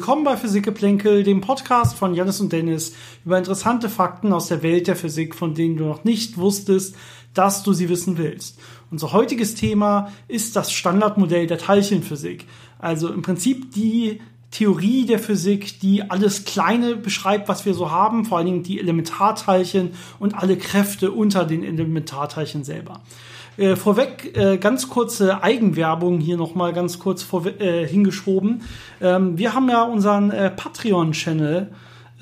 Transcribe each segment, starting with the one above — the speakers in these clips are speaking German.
Willkommen bei Physikgeplänkel, dem Podcast von Janis und Dennis über interessante Fakten aus der Welt der Physik, von denen du noch nicht wusstest, dass du sie wissen willst. Unser heutiges Thema ist das Standardmodell der Teilchenphysik. Also im Prinzip die Theorie der Physik, die alles Kleine beschreibt, was wir so haben, vor allen Dingen die Elementarteilchen und alle Kräfte unter den Elementarteilchen selber. Äh, vorweg äh, ganz kurze Eigenwerbung hier nochmal ganz kurz vor, äh, hingeschoben. Ähm, wir haben ja unseren äh, Patreon-Channel.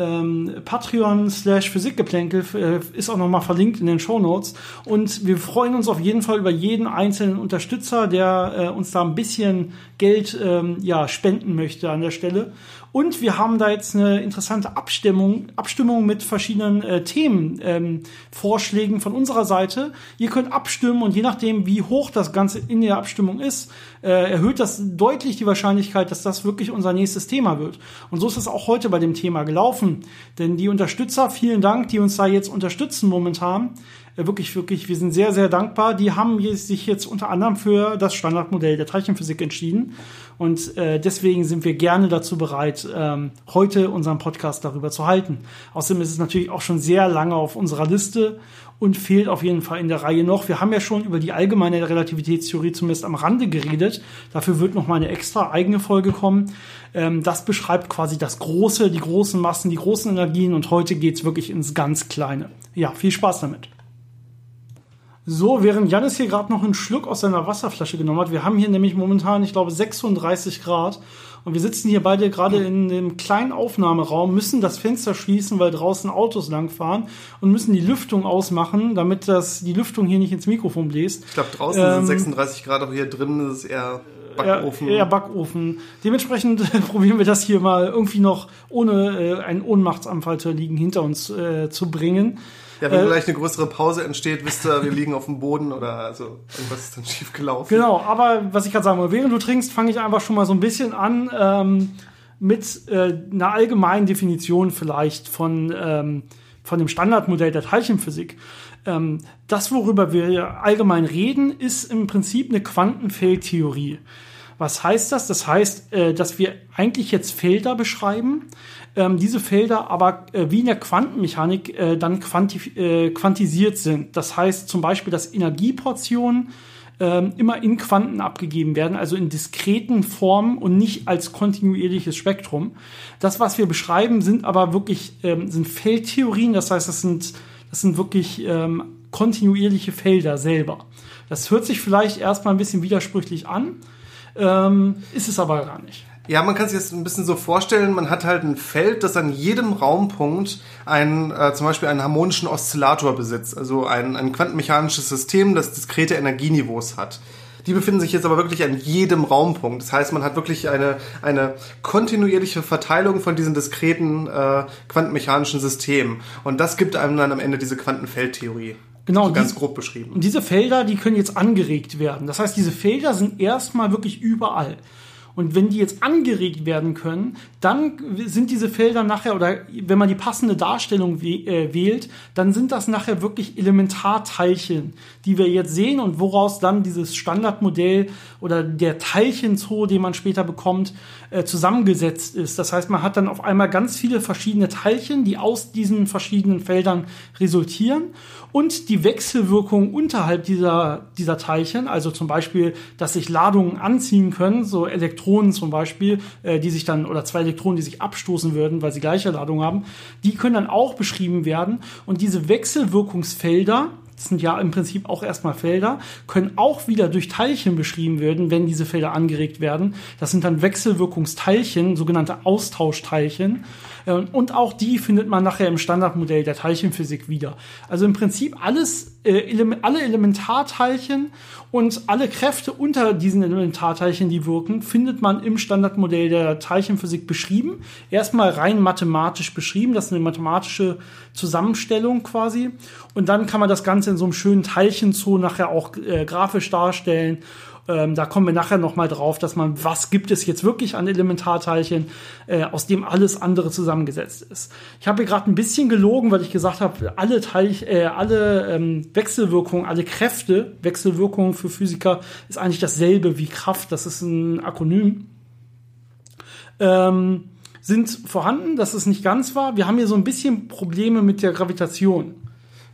Ähm, Patreon slash Physikgeplänkel äh, ist auch nochmal verlinkt in den Show Notes. Und wir freuen uns auf jeden Fall über jeden einzelnen Unterstützer, der äh, uns da ein bisschen Geld ähm, ja, spenden möchte an der Stelle. Und wir haben da jetzt eine interessante Abstimmung, Abstimmung mit verschiedenen äh, Themenvorschlägen ähm, von unserer Seite. Ihr könnt abstimmen und je nachdem, wie hoch das Ganze in der Abstimmung ist, äh, erhöht das deutlich die Wahrscheinlichkeit, dass das wirklich unser nächstes Thema wird. Und so ist es auch heute bei dem Thema gelaufen. Denn die Unterstützer, vielen Dank, die uns da jetzt unterstützen momentan, äh, wirklich, wirklich, wir sind sehr, sehr dankbar. Die haben sich jetzt unter anderem für das Standardmodell der Teilchenphysik entschieden. Und äh, deswegen sind wir gerne dazu bereit, ähm, heute unseren Podcast darüber zu halten. Außerdem ist es natürlich auch schon sehr lange auf unserer Liste und fehlt auf jeden Fall in der Reihe noch. Wir haben ja schon über die allgemeine Relativitätstheorie zumindest am Rande geredet. Dafür wird noch mal eine extra eigene Folge kommen. Ähm, das beschreibt quasi das Große, die großen Massen, die großen Energien und heute geht's wirklich ins ganz Kleine. Ja, viel Spaß damit. So, während Janis hier gerade noch einen Schluck aus seiner Wasserflasche genommen hat, wir haben hier nämlich momentan, ich glaube, 36 Grad und wir sitzen hier beide gerade in dem kleinen Aufnahmeraum, müssen das Fenster schließen, weil draußen Autos langfahren und müssen die Lüftung ausmachen, damit das, die Lüftung hier nicht ins Mikrofon bläst. Ich glaube, draußen ähm, sind 36 Grad, aber hier drin ist es eher Backofen. Eher, eher Backofen. Dementsprechend probieren wir das hier mal irgendwie noch ohne äh, einen Ohnmachtsanfall zu liegen hinter uns äh, zu bringen. Ja, wenn äh, gleich eine größere Pause entsteht, wisst ihr, wir liegen auf dem Boden oder also irgendwas ist dann schief gelaufen. Genau, aber was ich gerade sagen wollte, während du trinkst, fange ich einfach schon mal so ein bisschen an ähm, mit äh, einer allgemeinen Definition vielleicht von, ähm, von dem Standardmodell der Teilchenphysik. Ähm, das, worüber wir allgemein reden, ist im Prinzip eine Quantenfeldtheorie. Was heißt das? Das heißt, äh, dass wir eigentlich jetzt Felder beschreiben, ähm, diese Felder aber äh, wie in der Quantenmechanik äh, dann quanti quantisiert sind. Das heißt zum Beispiel, dass Energieportionen ähm, immer in Quanten abgegeben werden, also in diskreten Formen und nicht als kontinuierliches Spektrum. Das, was wir beschreiben, sind aber wirklich ähm, sind Feldtheorien. Das heißt, das sind das sind wirklich kontinuierliche Felder selber. Das hört sich vielleicht erstmal ein bisschen widersprüchlich an, ähm, ist es aber gar nicht. Ja, man kann sich das ein bisschen so vorstellen, man hat halt ein Feld, das an jedem Raumpunkt einen, äh, zum Beispiel einen harmonischen Oszillator besitzt, also ein, ein quantenmechanisches System, das diskrete Energieniveaus hat. Die befinden sich jetzt aber wirklich an jedem Raumpunkt. Das heißt, man hat wirklich eine, eine kontinuierliche Verteilung von diesen diskreten äh, quantenmechanischen Systemen. Und das gibt einem dann am Ende diese Quantenfeldtheorie. Genau, so ganz grob beschrieben. Und diese Felder, die können jetzt angeregt werden. Das heißt, diese Felder sind erstmal wirklich überall. Und wenn die jetzt angeregt werden können, dann sind diese Felder nachher, oder wenn man die passende Darstellung äh, wählt, dann sind das nachher wirklich Elementarteilchen, die wir jetzt sehen und woraus dann dieses Standardmodell oder der Teilchenzoo, den man später bekommt, äh, zusammengesetzt ist. Das heißt, man hat dann auf einmal ganz viele verschiedene Teilchen, die aus diesen verschiedenen Feldern resultieren und die Wechselwirkung unterhalb dieser, dieser Teilchen, also zum Beispiel, dass sich Ladungen anziehen können, so Elektronen zum Beispiel, äh, die sich dann, oder zwei Elektronen, die sich abstoßen würden, weil sie gleiche Ladung haben, die können dann auch beschrieben werden. Und diese Wechselwirkungsfelder, das sind ja im Prinzip auch erstmal Felder, können auch wieder durch Teilchen beschrieben werden, wenn diese Felder angeregt werden. Das sind dann Wechselwirkungsteilchen, sogenannte Austauschteilchen. Ähm, und auch die findet man nachher im Standardmodell der Teilchenphysik wieder. Also im Prinzip alles, äh, alle Elementarteilchen und alle Kräfte unter diesen Elementarteilchen, die wirken, findet man im Standardmodell der Teilchenphysik beschrieben. Erstmal rein mathematisch beschrieben, das ist eine mathematische Zusammenstellung quasi. Und dann kann man das Ganze in so einem schönen Teilchenzoo nachher auch äh, grafisch darstellen ähm, da kommen wir nachher nochmal drauf, dass man, was gibt es jetzt wirklich an Elementarteilchen, äh, aus dem alles andere zusammengesetzt ist. Ich habe hier gerade ein bisschen gelogen, weil ich gesagt habe, alle Teilch, äh, alle ähm, Wechselwirkungen, alle Kräfte, Wechselwirkungen für Physiker ist eigentlich dasselbe wie Kraft. Das ist ein Akronym. Ähm, sind vorhanden, dass es nicht ganz wahr. Wir haben hier so ein bisschen Probleme mit der Gravitation.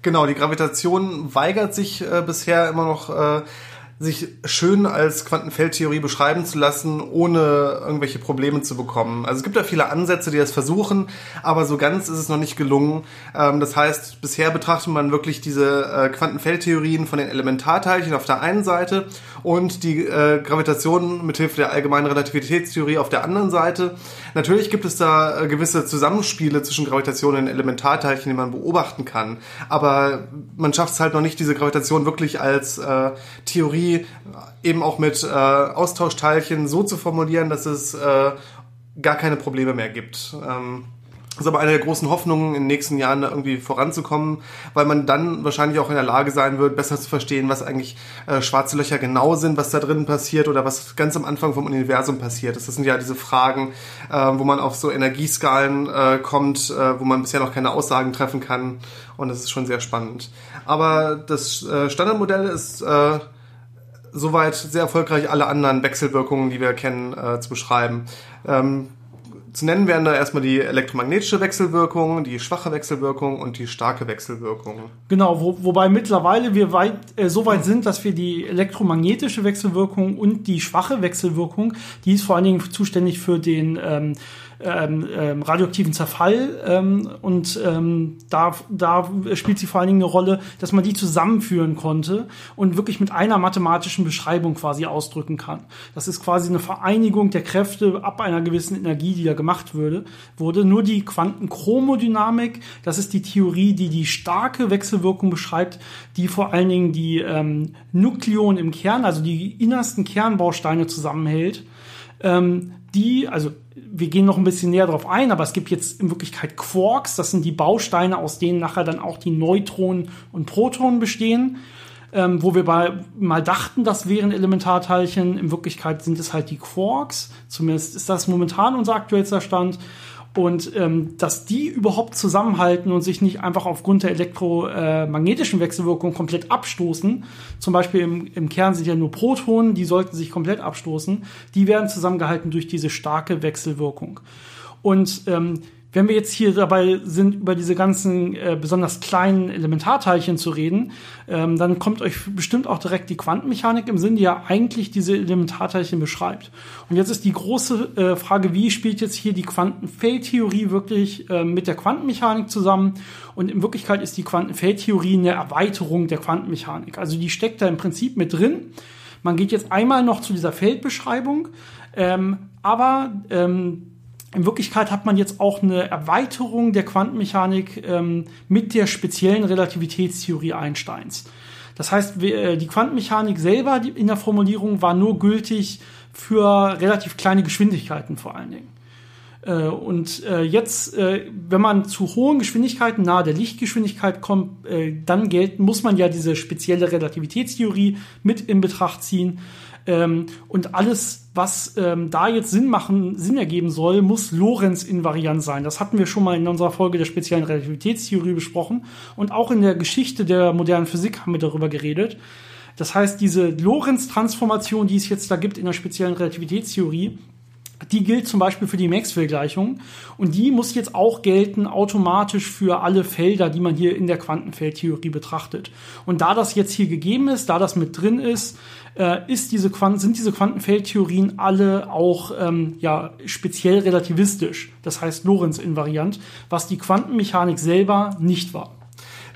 Genau, die Gravitation weigert sich äh, bisher immer noch äh, sich schön als Quantenfeldtheorie beschreiben zu lassen, ohne irgendwelche Probleme zu bekommen. Also es gibt da viele Ansätze, die das versuchen, aber so ganz ist es noch nicht gelungen. Ähm, das heißt, bisher betrachtet man wirklich diese äh, Quantenfeldtheorien von den Elementarteilchen auf der einen Seite und die äh, Gravitation mithilfe der allgemeinen Relativitätstheorie auf der anderen Seite. Natürlich gibt es da äh, gewisse Zusammenspiele zwischen Gravitation und Elementarteilchen, die man beobachten kann, aber man schafft es halt noch nicht, diese Gravitation wirklich als Theorie Theorie eben auch mit äh, Austauschteilchen so zu formulieren, dass es äh, gar keine Probleme mehr gibt. Ähm, das ist aber eine der großen Hoffnungen, in den nächsten Jahren da irgendwie voranzukommen, weil man dann wahrscheinlich auch in der Lage sein wird, besser zu verstehen, was eigentlich äh, schwarze Löcher genau sind, was da drin passiert oder was ganz am Anfang vom Universum passiert ist. Das sind ja diese Fragen, äh, wo man auf so Energieskalen äh, kommt, äh, wo man bisher noch keine Aussagen treffen kann. Und das ist schon sehr spannend. Aber das äh, Standardmodell ist äh, soweit sehr erfolgreich alle anderen Wechselwirkungen, die wir kennen, äh, zu beschreiben. Ähm, zu nennen wären da erstmal die elektromagnetische Wechselwirkung, die schwache Wechselwirkung und die starke Wechselwirkung. Genau, wo, wobei mittlerweile wir weit, äh, so weit sind, dass wir die elektromagnetische Wechselwirkung und die schwache Wechselwirkung, die ist vor allen Dingen zuständig für den ähm, ähm, ähm, radioaktiven Zerfall ähm, und ähm, da, da spielt sie vor allen Dingen eine Rolle, dass man die zusammenführen konnte und wirklich mit einer mathematischen Beschreibung quasi ausdrücken kann. Das ist quasi eine Vereinigung der Kräfte ab einer gewissen Energie, die da gemacht würde, wurde. Nur die Quantenchromodynamik, das ist die Theorie, die die starke Wechselwirkung beschreibt, die vor allen Dingen die ähm, Nukleon im Kern, also die innersten Kernbausteine zusammenhält. Ähm, die, also wir gehen noch ein bisschen näher darauf ein, aber es gibt jetzt in Wirklichkeit Quarks, das sind die Bausteine, aus denen nachher dann auch die Neutronen und Protonen bestehen. Ähm, wo wir bei, mal dachten, das wären Elementarteilchen. In Wirklichkeit sind es halt die Quarks. Zumindest ist das momentan unser aktuellster Stand. Und ähm, dass die überhaupt zusammenhalten und sich nicht einfach aufgrund der elektromagnetischen Wechselwirkung komplett abstoßen, zum Beispiel im, im Kern sind ja nur Protonen, die sollten sich komplett abstoßen, die werden zusammengehalten durch diese starke Wechselwirkung. Und ähm, wenn wir jetzt hier dabei sind, über diese ganzen äh, besonders kleinen Elementarteilchen zu reden, ähm, dann kommt euch bestimmt auch direkt die Quantenmechanik im Sinn, die ja eigentlich diese Elementarteilchen beschreibt. Und jetzt ist die große äh, Frage, wie spielt jetzt hier die Quantenfeldtheorie wirklich äh, mit der Quantenmechanik zusammen? Und in Wirklichkeit ist die Quantenfeldtheorie eine Erweiterung der Quantenmechanik. Also die steckt da im Prinzip mit drin. Man geht jetzt einmal noch zu dieser Feldbeschreibung, ähm, aber ähm, in Wirklichkeit hat man jetzt auch eine Erweiterung der Quantenmechanik ähm, mit der speziellen Relativitätstheorie Einsteins. Das heißt, äh, die Quantenmechanik selber in der Formulierung war nur gültig für relativ kleine Geschwindigkeiten vor allen Dingen. Äh, und äh, jetzt, wenn man zu hohen Geschwindigkeiten nahe der Lichtgeschwindigkeit kommt, dann muss man ja diese spezielle Relativitätstheorie mit in Betracht ziehen. Ähm, und alles, was ähm, da jetzt Sinn machen, Sinn ergeben soll, muss Lorenz-invariant sein. Das hatten wir schon mal in unserer Folge der speziellen Relativitätstheorie besprochen. Und auch in der Geschichte der modernen Physik haben wir darüber geredet. Das heißt, diese Lorenz-Transformation, die es jetzt da gibt in der speziellen Relativitätstheorie, die gilt zum Beispiel für die Maxwell-Gleichung und die muss jetzt auch gelten automatisch für alle Felder, die man hier in der Quantenfeldtheorie betrachtet. Und da das jetzt hier gegeben ist, da das mit drin ist, äh, ist diese Quanten, sind diese Quantenfeldtheorien alle auch ähm, ja, speziell relativistisch, das heißt Lorentz-invariant, was die Quantenmechanik selber nicht war.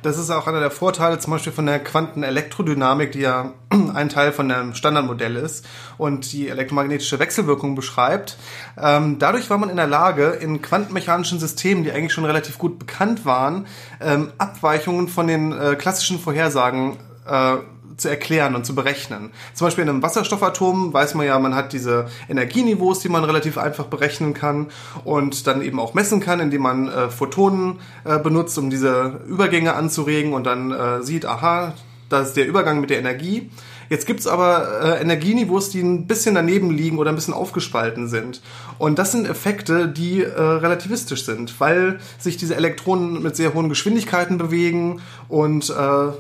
Das ist auch einer der Vorteile zum Beispiel von der Quantenelektrodynamik, die ja ein Teil von dem Standardmodell ist und die elektromagnetische Wechselwirkung beschreibt. Ähm, dadurch war man in der Lage, in quantenmechanischen Systemen, die eigentlich schon relativ gut bekannt waren, ähm, Abweichungen von den äh, klassischen Vorhersagen äh, zu erklären und zu berechnen. Zum Beispiel in einem Wasserstoffatom weiß man ja, man hat diese Energieniveaus, die man relativ einfach berechnen kann und dann eben auch messen kann, indem man äh, Photonen äh, benutzt, um diese Übergänge anzuregen und dann äh, sieht, aha, das ist der Übergang mit der Energie. Jetzt gibt's aber äh, Energieniveaus, die ein bisschen daneben liegen oder ein bisschen aufgespalten sind. Und das sind Effekte, die äh, relativistisch sind, weil sich diese Elektronen mit sehr hohen Geschwindigkeiten bewegen und äh,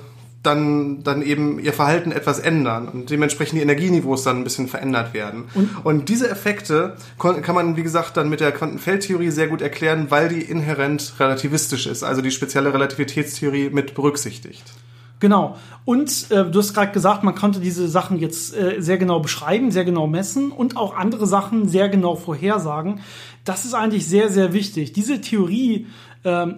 dann, dann eben ihr Verhalten etwas ändern und dementsprechend die Energieniveaus dann ein bisschen verändert werden. Und, und diese Effekte kann man, wie gesagt, dann mit der Quantenfeldtheorie sehr gut erklären, weil die inhärent relativistisch ist, also die spezielle Relativitätstheorie mit berücksichtigt. Genau. Und äh, du hast gerade gesagt, man konnte diese Sachen jetzt äh, sehr genau beschreiben, sehr genau messen und auch andere Sachen sehr genau vorhersagen. Das ist eigentlich sehr, sehr wichtig. Diese Theorie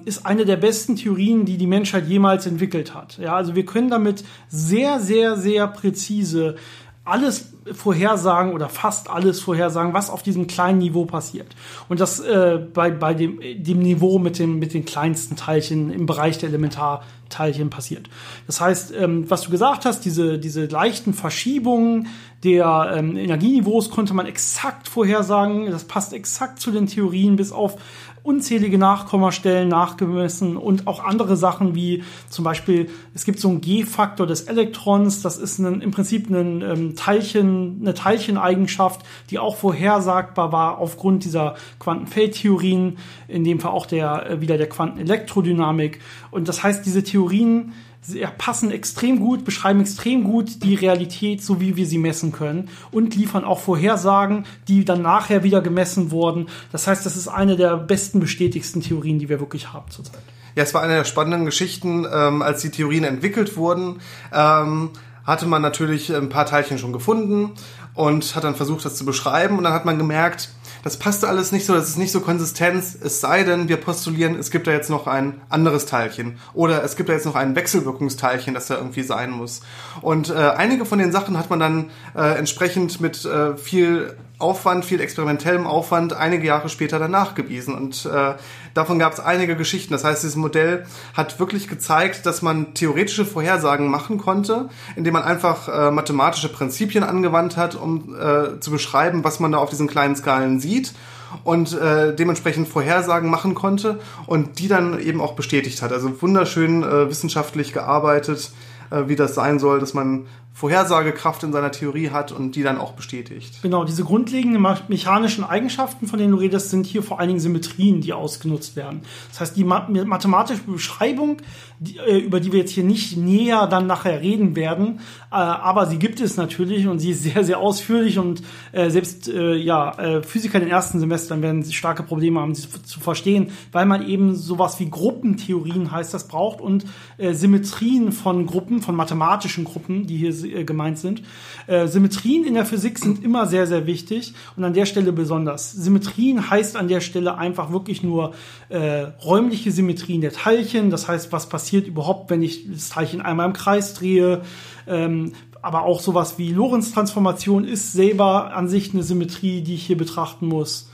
ist eine der besten Theorien, die die Menschheit jemals entwickelt hat. Ja, also wir können damit sehr, sehr, sehr präzise alles vorhersagen oder fast alles vorhersagen, was auf diesem kleinen Niveau passiert. Und das äh, bei, bei dem, dem Niveau mit, dem, mit den kleinsten Teilchen im Bereich der Elementarteilchen passiert. Das heißt, ähm, was du gesagt hast, diese, diese leichten Verschiebungen der ähm, Energieniveaus konnte man exakt vorhersagen. Das passt exakt zu den Theorien, bis auf unzählige Nachkommastellen nachgemessen und auch andere Sachen wie zum Beispiel, es gibt so einen G-Faktor des Elektrons, das ist ein, im Prinzip ein ähm, Teilchen, eine Teilcheneigenschaft, die auch vorhersagbar war aufgrund dieser Quantenfeldtheorien, in dem Fall auch der, äh, wieder der Quantenelektrodynamik. Und das heißt, diese Theorien sie passen extrem gut, beschreiben extrem gut die Realität, so wie wir sie messen können und liefern auch Vorhersagen, die dann nachher wieder gemessen wurden. Das heißt, das ist eine der besten, bestätigsten Theorien, die wir wirklich haben zurzeit. Ja, es war eine der spannenden Geschichten, ähm, als die Theorien entwickelt wurden. Ähm, hatte man natürlich ein paar Teilchen schon gefunden und hat dann versucht, das zu beschreiben. Und dann hat man gemerkt, das passt alles nicht so, das ist nicht so konsistent, es sei denn, wir postulieren, es gibt da jetzt noch ein anderes Teilchen oder es gibt da jetzt noch ein Wechselwirkungsteilchen, das da irgendwie sein muss. Und äh, einige von den Sachen hat man dann äh, entsprechend mit äh, viel Aufwand, viel experimentellem Aufwand einige Jahre später danach gewiesen. Und äh, davon gab es einige Geschichten. Das heißt, dieses Modell hat wirklich gezeigt, dass man theoretische Vorhersagen machen konnte, indem man einfach äh, mathematische Prinzipien angewandt hat, um äh, zu beschreiben, was man da auf diesen kleinen Skalen sieht und äh, dementsprechend Vorhersagen machen konnte und die dann eben auch bestätigt hat. Also wunderschön äh, wissenschaftlich gearbeitet, äh, wie das sein soll, dass man Vorhersagekraft in seiner Theorie hat und die dann auch bestätigt. Genau, diese grundlegenden mechanischen Eigenschaften, von denen du redest, sind hier vor allen Dingen Symmetrien, die ausgenutzt werden. Das heißt, die mathematische Beschreibung, die, äh, über die wir jetzt hier nicht näher dann nachher reden werden, äh, aber sie gibt es natürlich und sie ist sehr, sehr ausführlich und äh, selbst ja, Physiker in den ersten Semestern werden starke Probleme haben, sie zu verstehen, weil man eben sowas wie Gruppentheorien heißt das braucht und Symmetrien von Gruppen, von mathematischen Gruppen, die hier gemeint sind. Äh, Symmetrien in der Physik sind immer sehr, sehr wichtig und an der Stelle besonders. Symmetrien heißt an der Stelle einfach wirklich nur äh, räumliche Symmetrien der Teilchen. Das heißt, was passiert überhaupt, wenn ich das Teilchen einmal im Kreis drehe. Ähm, aber auch sowas wie Lorentz-Transformation ist selber an sich eine Symmetrie, die ich hier betrachten muss.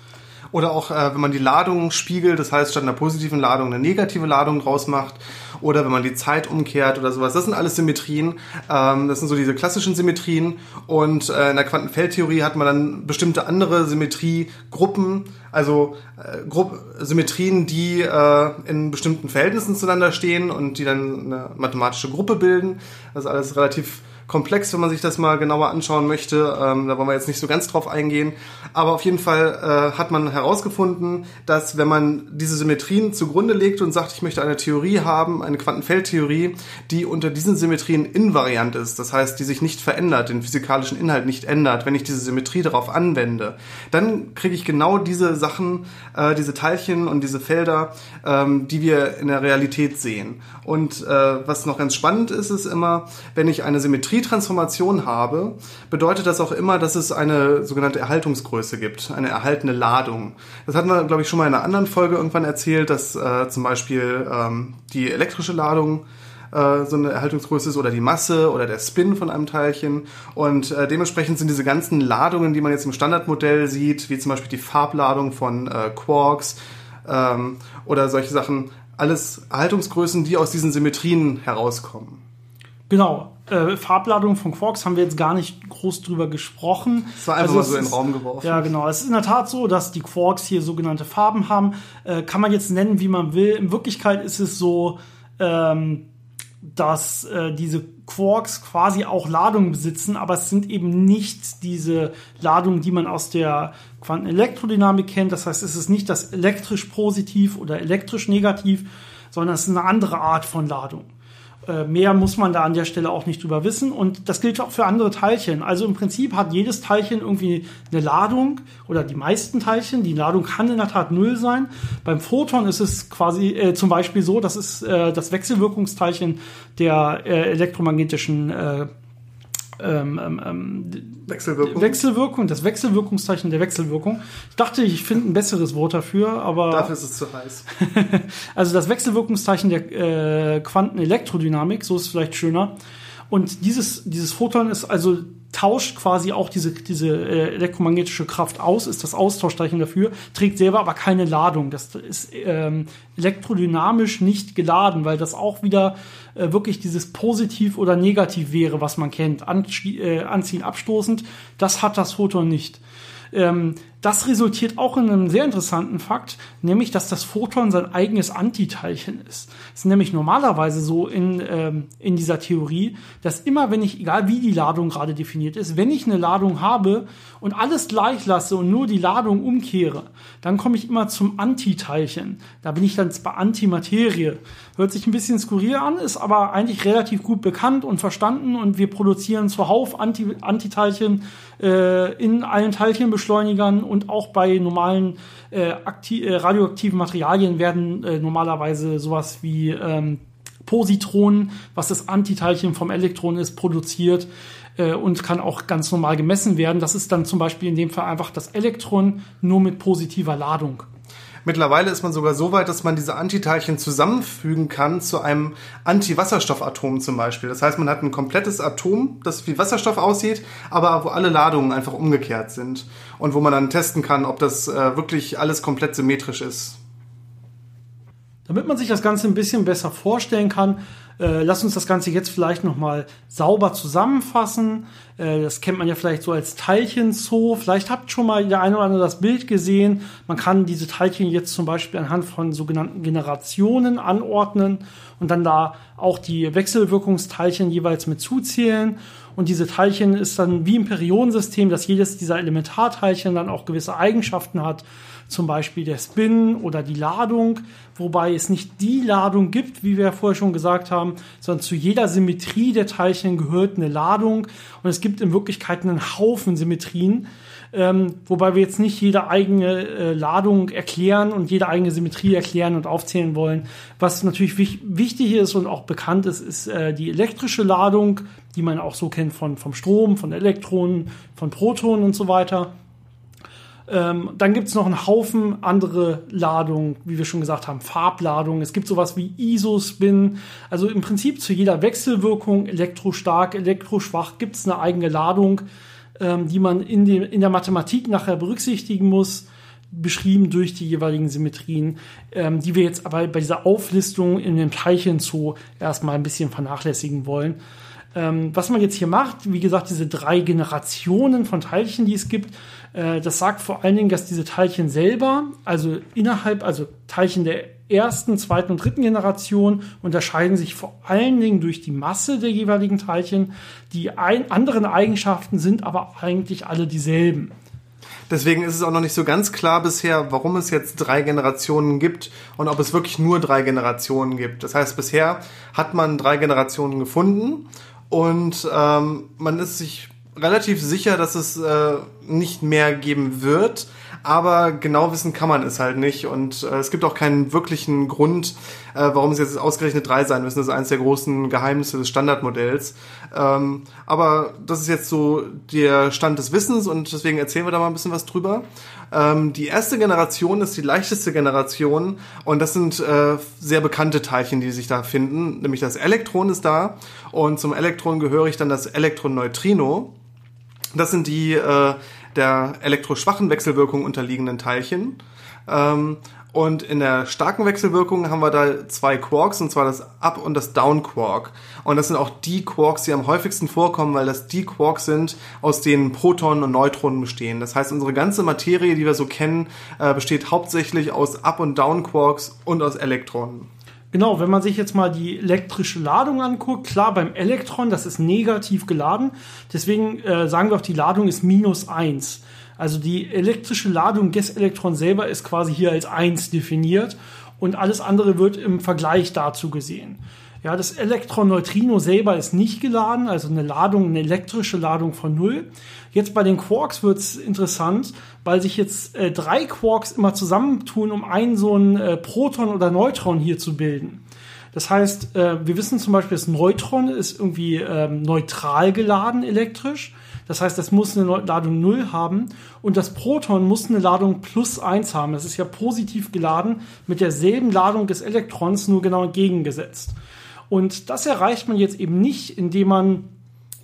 Oder auch, äh, wenn man die Ladung spiegelt, das heißt, statt einer positiven Ladung eine negative Ladung draus macht. Oder wenn man die Zeit umkehrt oder sowas. Das sind alles Symmetrien. Ähm, das sind so diese klassischen Symmetrien. Und äh, in der Quantenfeldtheorie hat man dann bestimmte andere Symmetriegruppen, also äh, Grupp Symmetrien, die äh, in bestimmten Verhältnissen zueinander stehen und die dann eine mathematische Gruppe bilden. Das ist alles relativ komplex, wenn man sich das mal genauer anschauen möchte. Ähm, da wollen wir jetzt nicht so ganz drauf eingehen. Aber auf jeden Fall äh, hat man herausgefunden, dass wenn man diese Symmetrien zugrunde legt und sagt, ich möchte eine Theorie haben, eine Quantenfeldtheorie, die unter diesen Symmetrien invariant ist, das heißt, die sich nicht verändert, den physikalischen Inhalt nicht ändert, wenn ich diese Symmetrie darauf anwende, dann kriege ich genau diese Sachen, äh, diese Teilchen und diese Felder, ähm, die wir in der Realität sehen. Und äh, was noch ganz spannend ist, ist immer, wenn ich eine Symmetrie Symmetrietransformation habe, bedeutet das auch immer, dass es eine sogenannte Erhaltungsgröße gibt, eine erhaltene Ladung. Das hatten wir, glaube ich, schon mal in einer anderen Folge irgendwann erzählt, dass äh, zum Beispiel ähm, die elektrische Ladung äh, so eine Erhaltungsgröße ist oder die Masse oder der Spin von einem Teilchen. Und äh, dementsprechend sind diese ganzen Ladungen, die man jetzt im Standardmodell sieht, wie zum Beispiel die Farbladung von äh, Quarks ähm, oder solche Sachen, alles Erhaltungsgrößen, die aus diesen Symmetrien herauskommen. Genau. Äh, Farbladung von Quarks haben wir jetzt gar nicht groß drüber gesprochen. Das war einfach also mal so in den Raum geworfen. Ja, genau. Es ist in der Tat so, dass die Quarks hier sogenannte Farben haben. Äh, kann man jetzt nennen, wie man will. In Wirklichkeit ist es so, ähm, dass äh, diese Quarks quasi auch Ladungen besitzen, aber es sind eben nicht diese Ladungen, die man aus der Quantenelektrodynamik kennt. Das heißt, es ist nicht das elektrisch positiv oder elektrisch negativ, sondern es ist eine andere Art von Ladung. Äh, mehr muss man da an der Stelle auch nicht drüber wissen. Und das gilt auch für andere Teilchen. Also im Prinzip hat jedes Teilchen irgendwie eine Ladung oder die meisten Teilchen. Die Ladung kann in der Tat null sein. Beim Photon ist es quasi äh, zum Beispiel so, das ist äh, das Wechselwirkungsteilchen der äh, elektromagnetischen äh, ähm, ähm, ähm, Wechselwirkung. Wechselwirkung, das Wechselwirkungszeichen der Wechselwirkung. Ich dachte, ich finde ein besseres Wort dafür, aber. Dafür ist es zu heiß. also das Wechselwirkungszeichen der äh, Quantenelektrodynamik, so ist es vielleicht schöner. Und dieses, dieses Photon ist also tauscht quasi auch diese, diese äh, elektromagnetische Kraft aus, ist das Austauschzeichen dafür, trägt selber aber keine Ladung. Das ist ähm, elektrodynamisch nicht geladen, weil das auch wieder äh, wirklich dieses positiv oder negativ wäre, was man kennt. An, äh, anziehen, abstoßend, das hat das Photon nicht. Ähm, das resultiert auch in einem sehr interessanten Fakt, nämlich, dass das Photon sein eigenes Antiteilchen ist. Es ist nämlich normalerweise so in, ähm, in dieser Theorie, dass immer, wenn ich, egal wie die Ladung gerade definiert ist, wenn ich eine Ladung habe und alles gleich lasse und nur die Ladung umkehre, dann komme ich immer zum Antiteilchen. Da bin ich dann bei Antimaterie. Hört sich ein bisschen skurril an, ist aber eigentlich relativ gut bekannt und verstanden und wir produzieren zuhauf Anti Antiteilchen äh, in allen Teilchenbeschleunigern und auch bei normalen äh, äh, radioaktiven Materialien werden äh, normalerweise sowas wie ähm, Positronen, was das Antiteilchen vom Elektron ist, produziert äh, und kann auch ganz normal gemessen werden. Das ist dann zum Beispiel in dem Fall einfach das Elektron nur mit positiver Ladung. Mittlerweile ist man sogar so weit, dass man diese Antiteilchen zusammenfügen kann zu einem Antiwasserstoffatom zum Beispiel. Das heißt, man hat ein komplettes Atom, das wie Wasserstoff aussieht, aber wo alle Ladungen einfach umgekehrt sind. Und wo man dann testen kann, ob das äh, wirklich alles komplett symmetrisch ist. Damit man sich das Ganze ein bisschen besser vorstellen kann, äh, lass uns das Ganze jetzt vielleicht nochmal sauber zusammenfassen. Äh, das kennt man ja vielleicht so als Teilchenzoo. Vielleicht habt schon mal der eine oder andere das Bild gesehen. Man kann diese Teilchen jetzt zum Beispiel anhand von sogenannten Generationen anordnen und dann da auch die Wechselwirkungsteilchen jeweils mit zuzählen. Und diese Teilchen ist dann wie im Periodensystem, dass jedes dieser Elementarteilchen dann auch gewisse Eigenschaften hat zum Beispiel der Spin oder die Ladung, wobei es nicht die Ladung gibt, wie wir vorher schon gesagt haben, sondern zu jeder Symmetrie der Teilchen gehört eine Ladung und es gibt in Wirklichkeit einen Haufen Symmetrien. Ähm, wobei wir jetzt nicht jede eigene äh, Ladung erklären und jede eigene Symmetrie erklären und aufzählen wollen. Was natürlich wich wichtig ist und auch bekannt ist, ist äh, die elektrische Ladung, die man auch so kennt von, vom Strom, von Elektronen, von Protonen und so weiter. Ähm, dann gibt es noch einen Haufen andere Ladungen, wie wir schon gesagt haben, Farbladungen. Es gibt sowas wie Isospin. Also im Prinzip zu jeder Wechselwirkung, elektrostark, elektroschwach, gibt es eine eigene Ladung, ähm, die man in, dem, in der Mathematik nachher berücksichtigen muss beschrieben durch die jeweiligen Symmetrien, ähm, die wir jetzt aber bei dieser Auflistung in dem Teilchenzoo erstmal ein bisschen vernachlässigen wollen. Ähm, was man jetzt hier macht, wie gesagt, diese drei Generationen von Teilchen, die es gibt, äh, das sagt vor allen Dingen, dass diese Teilchen selber, also innerhalb, also Teilchen der ersten, zweiten und dritten Generation unterscheiden sich vor allen Dingen durch die Masse der jeweiligen Teilchen. Die ein, anderen Eigenschaften sind aber eigentlich alle dieselben. Deswegen ist es auch noch nicht so ganz klar bisher, warum es jetzt drei Generationen gibt und ob es wirklich nur drei Generationen gibt. Das heißt, bisher hat man drei Generationen gefunden und ähm, man ist sich relativ sicher, dass es äh, nicht mehr geben wird, aber genau wissen kann man es halt nicht und äh, es gibt auch keinen wirklichen Grund, äh, warum es jetzt ausgerechnet drei sein müssen. Das ist eines der großen Geheimnisse des Standardmodells. Ähm, aber das ist jetzt so der Stand des Wissens und deswegen erzählen wir da mal ein bisschen was drüber. Ähm, die erste Generation ist die leichteste Generation und das sind äh, sehr bekannte Teilchen, die sich da finden. Nämlich das Elektron ist da und zum Elektron gehöre ich dann das Elektron-Neutrino. Das sind die äh, der elektroschwachen Wechselwirkung unterliegenden Teilchen. Ähm, und in der starken Wechselwirkung haben wir da zwei Quarks, und zwar das Up- und das Down-Quark. Und das sind auch die Quarks, die am häufigsten vorkommen, weil das die Quarks sind, aus denen Protonen und Neutronen bestehen. Das heißt, unsere ganze Materie, die wir so kennen, äh, besteht hauptsächlich aus Up- und Down-Quarks und aus Elektronen. Genau, wenn man sich jetzt mal die elektrische Ladung anguckt, klar, beim Elektron, das ist negativ geladen. Deswegen äh, sagen wir auch, die Ladung ist minus eins. Also die elektrische Ladung des Elektrons selber ist quasi hier als eins definiert und alles andere wird im Vergleich dazu gesehen. Ja, das Elektron-Neutrino selber ist nicht geladen, also eine Ladung, eine elektrische Ladung von null. Jetzt bei den Quarks wird's interessant, weil sich jetzt äh, drei Quarks immer zusammentun, um einen so ein äh, Proton oder Neutron hier zu bilden. Das heißt, äh, wir wissen zum Beispiel, das Neutron ist irgendwie ähm, neutral geladen elektrisch. Das heißt, es muss eine Ladung 0 haben und das Proton muss eine Ladung plus 1 haben. Das ist ja positiv geladen mit derselben Ladung des Elektrons, nur genau entgegengesetzt. Und das erreicht man jetzt eben nicht, indem man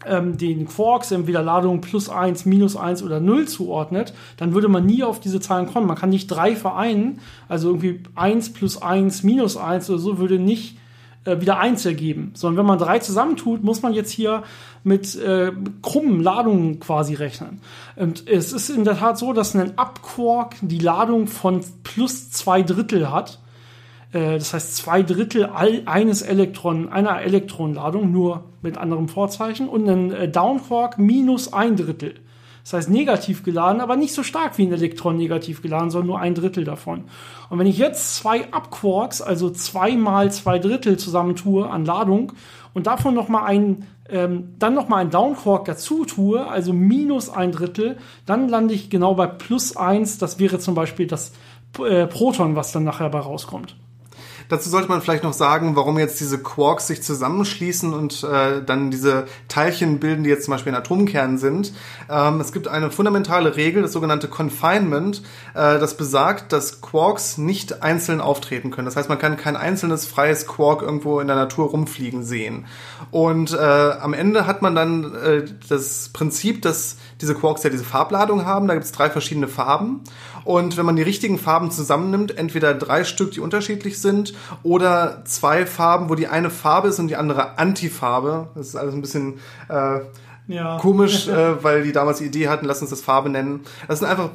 ähm, den Quarks entweder Ladung plus 1, minus 1 oder 0 zuordnet, dann würde man nie auf diese Zahlen kommen. Man kann nicht drei vereinen, also irgendwie 1 plus 1 minus 1 oder so würde nicht äh, wieder 1 ergeben. Sondern wenn man drei zusammentut, muss man jetzt hier mit äh, krummen Ladungen quasi rechnen. Und es ist in der Tat so, dass ein Upquark die Ladung von plus zwei Drittel hat. Äh, das heißt, zwei Drittel eines Elektron, einer Elektronladung, nur mit anderem Vorzeichen. Und ein äh, Downquark minus ein Drittel. Das heißt negativ geladen, aber nicht so stark wie ein Elektron negativ geladen, sondern nur ein Drittel davon. Und wenn ich jetzt zwei Upquarks, also zwei mal zwei Drittel zusammentue an Ladung und davon noch mal ein, ähm, dann noch mal ein Downquark dazu tue, also minus ein Drittel, dann lande ich genau bei plus eins. Das wäre zum Beispiel das äh, Proton, was dann nachher bei rauskommt. Dazu sollte man vielleicht noch sagen, warum jetzt diese Quarks sich zusammenschließen und äh, dann diese Teilchen bilden, die jetzt zum Beispiel in Atomkernen sind. Ähm, es gibt eine fundamentale Regel, das sogenannte Confinement, äh, das besagt, dass Quarks nicht einzeln auftreten können. Das heißt, man kann kein einzelnes freies Quark irgendwo in der Natur rumfliegen sehen. Und äh, am Ende hat man dann äh, das Prinzip, dass diese Quarks ja diese Farbladung haben. Da gibt es drei verschiedene Farben. Und wenn man die richtigen Farben zusammennimmt, entweder drei Stück, die unterschiedlich sind, oder zwei Farben, wo die eine Farbe ist und die andere Antifarbe. Das ist alles ein bisschen äh, ja. komisch, äh, weil die damals die Idee hatten, lass uns das Farbe nennen. Das sind einfach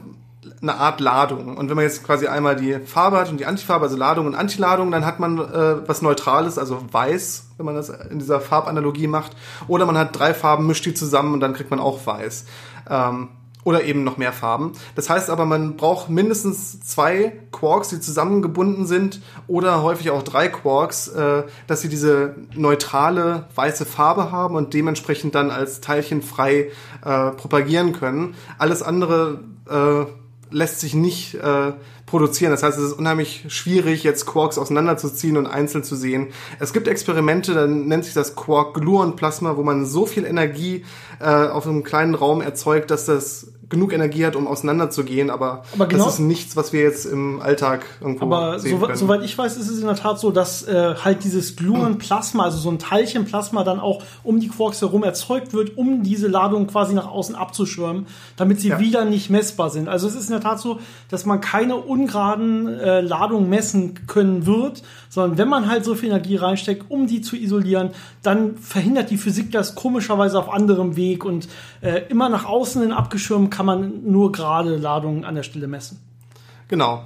eine Art Ladung. Und wenn man jetzt quasi einmal die Farbe hat und die Antifarbe, also Ladung und Antiladung, dann hat man äh, was Neutrales, also weiß, wenn man das in dieser Farbanalogie macht. Oder man hat drei Farben, mischt die zusammen und dann kriegt man auch weiß. Ähm, oder eben noch mehr Farben. Das heißt aber, man braucht mindestens zwei Quarks, die zusammengebunden sind oder häufig auch drei Quarks, äh, dass sie diese neutrale weiße Farbe haben und dementsprechend dann als Teilchen frei äh, propagieren können. Alles andere äh, lässt sich nicht äh, produzieren. Das heißt, es ist unheimlich schwierig, jetzt Quarks auseinanderzuziehen und einzeln zu sehen. Es gibt Experimente, dann nennt sich das Quark-Gluon-Plasma, wo man so viel Energie äh, auf einem kleinen Raum erzeugt, dass das genug Energie hat, um auseinanderzugehen, aber, aber genau, das ist nichts, was wir jetzt im Alltag irgendwo aber sehen so, können. soweit ich weiß, ist es in der Tat so, dass äh, halt dieses Gluon-Plasma, also so ein Teilchenplasma dann auch um die Quarks herum erzeugt wird, um diese Ladung quasi nach außen abzuschirmen, damit sie ja. wieder nicht messbar sind. Also es ist in der Tat so, dass man keine ungeraden äh, Ladungen messen können wird, sondern wenn man halt so viel Energie reinsteckt, um die zu isolieren, dann verhindert die Physik das komischerweise auf anderem Weg und äh, immer nach außen hin abgeschirmt kann man nur gerade Ladungen an der Stelle messen. Genau.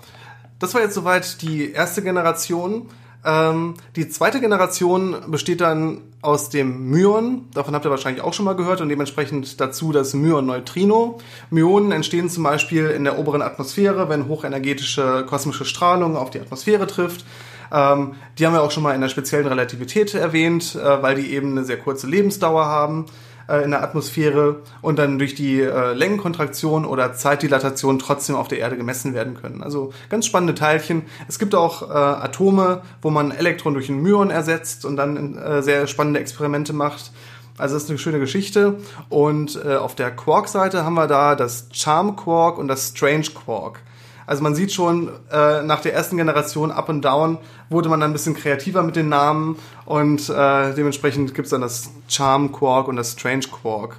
Das war jetzt soweit die erste Generation. Ähm, die zweite Generation besteht dann aus dem Myon. Davon habt ihr wahrscheinlich auch schon mal gehört und dementsprechend dazu das Myon-Neutrino. Myonen entstehen zum Beispiel in der oberen Atmosphäre, wenn hochenergetische kosmische Strahlung auf die Atmosphäre trifft. Ähm, die haben wir auch schon mal in der speziellen Relativität erwähnt, äh, weil die eben eine sehr kurze Lebensdauer haben äh, in der Atmosphäre und dann durch die äh, Längenkontraktion oder Zeitdilatation trotzdem auf der Erde gemessen werden können. Also ganz spannende Teilchen. Es gibt auch äh, Atome, wo man Elektron durch ein Myon ersetzt und dann äh, sehr spannende Experimente macht. Also das ist eine schöne Geschichte. Und äh, auf der Quark-Seite haben wir da das Charm Quark und das Strange Quark. Also man sieht schon, äh, nach der ersten Generation Up and Down wurde man dann ein bisschen kreativer mit den Namen und äh, dementsprechend gibt's dann das Charm Quark und das Strange Quark.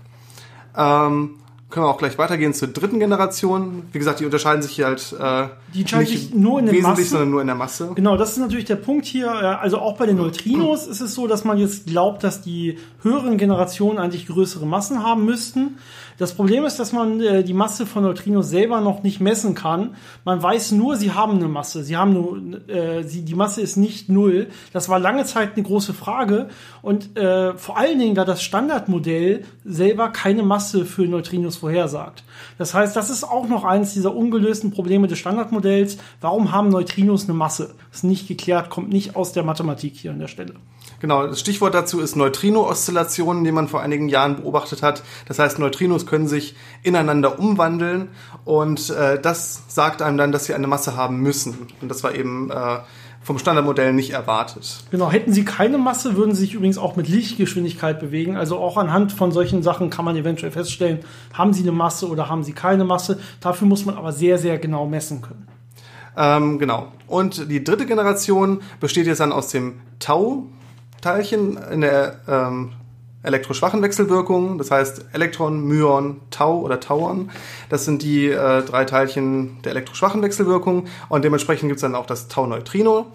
Ähm, können wir auch gleich weitergehen zur dritten Generation. Wie gesagt, die unterscheiden sich hier halt äh, die entscheiden sich nur in der Masse. sondern nur in der Masse. Genau, das ist natürlich der Punkt hier. Äh, also auch bei den Neutrinos ist es so, dass man jetzt glaubt, dass die höheren Generationen eigentlich größere Massen haben müssten. Das Problem ist, dass man äh, die Masse von Neutrinos selber noch nicht messen kann. Man weiß nur, sie haben eine Masse. Sie haben nur, äh, sie, die Masse ist nicht null. Das war lange Zeit eine große Frage. Und äh, vor allen Dingen, da das Standardmodell selber keine Masse für Neutrinos vorhersagt. Das heißt, das ist auch noch eines dieser ungelösten Probleme des Standardmodells. Warum haben Neutrinos eine Masse? Ist nicht geklärt, kommt nicht aus der Mathematik hier an der Stelle. Genau, das Stichwort dazu ist Neutrino-Oszillationen, die man vor einigen Jahren beobachtet hat. Das heißt, Neutrinos können sich ineinander umwandeln und äh, das sagt einem dann, dass sie eine Masse haben müssen. Und das war eben äh, vom Standardmodell nicht erwartet. Genau, hätten sie keine Masse, würden sie sich übrigens auch mit Lichtgeschwindigkeit bewegen. Also auch anhand von solchen Sachen kann man eventuell feststellen, haben sie eine Masse oder haben sie keine Masse. Dafür muss man aber sehr, sehr genau messen können. Ähm, genau. Und die dritte Generation besteht jetzt dann aus dem Tau, Teilchen in der ähm, elektroschwachen Wechselwirkung, das heißt Elektron, Myon, Tau oder Tauern. Das sind die äh, drei Teilchen der elektroschwachen Wechselwirkung und dementsprechend gibt es dann auch das Tau-Neutrino.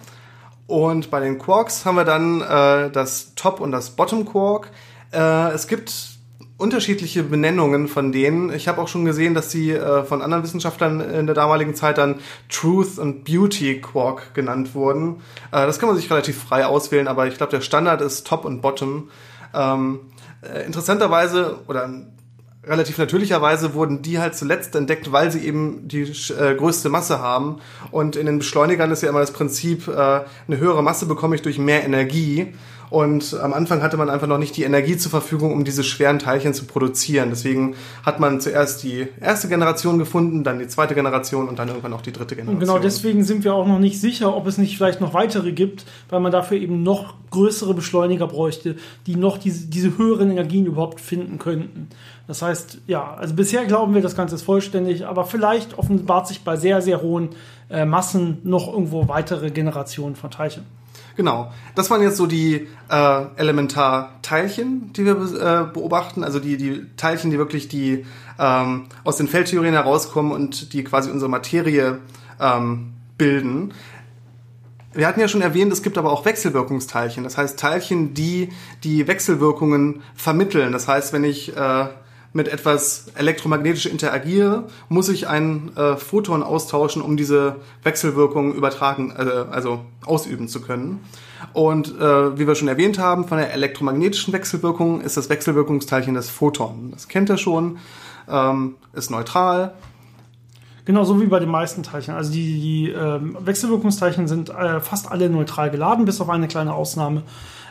Und bei den Quarks haben wir dann äh, das Top- und das Bottom-Quark. Äh, es gibt unterschiedliche Benennungen von denen. Ich habe auch schon gesehen, dass sie äh, von anderen Wissenschaftlern in der damaligen Zeit dann Truth und Beauty Quark genannt wurden. Äh, das kann man sich relativ frei auswählen, aber ich glaube, der Standard ist Top und Bottom. Ähm, äh, interessanterweise oder relativ natürlicherweise wurden die halt zuletzt entdeckt, weil sie eben die äh, größte Masse haben. Und in den Beschleunigern ist ja immer das Prinzip, äh, eine höhere Masse bekomme ich durch mehr Energie. Und am Anfang hatte man einfach noch nicht die Energie zur Verfügung, um diese schweren Teilchen zu produzieren. Deswegen hat man zuerst die erste Generation gefunden, dann die zweite Generation und dann irgendwann auch die dritte Generation. Und genau deswegen sind wir auch noch nicht sicher, ob es nicht vielleicht noch weitere gibt, weil man dafür eben noch größere Beschleuniger bräuchte, die noch diese, diese höheren Energien überhaupt finden könnten. Das heißt, ja, also bisher glauben wir, das Ganze ist vollständig, aber vielleicht offenbart sich bei sehr, sehr hohen äh, Massen noch irgendwo weitere Generationen von Teilchen. Genau. Das waren jetzt so die äh, Elementarteilchen, die wir äh, beobachten, also die, die Teilchen, die wirklich die ähm, aus den Feldtheorien herauskommen und die quasi unsere Materie ähm, bilden. Wir hatten ja schon erwähnt, es gibt aber auch Wechselwirkungsteilchen. Das heißt Teilchen, die die Wechselwirkungen vermitteln. Das heißt, wenn ich äh, mit etwas elektromagnetisch interagiere, muss ich ein äh, Photon austauschen, um diese Wechselwirkung übertragen, äh, also ausüben zu können. Und äh, wie wir schon erwähnt haben, von der elektromagnetischen Wechselwirkung ist das Wechselwirkungsteilchen das Photon. Das kennt ihr schon, ähm, ist neutral. Genau, so wie bei den meisten Teilchen. Also die, die ähm, Wechselwirkungsteilchen sind äh, fast alle neutral geladen, bis auf eine kleine Ausnahme.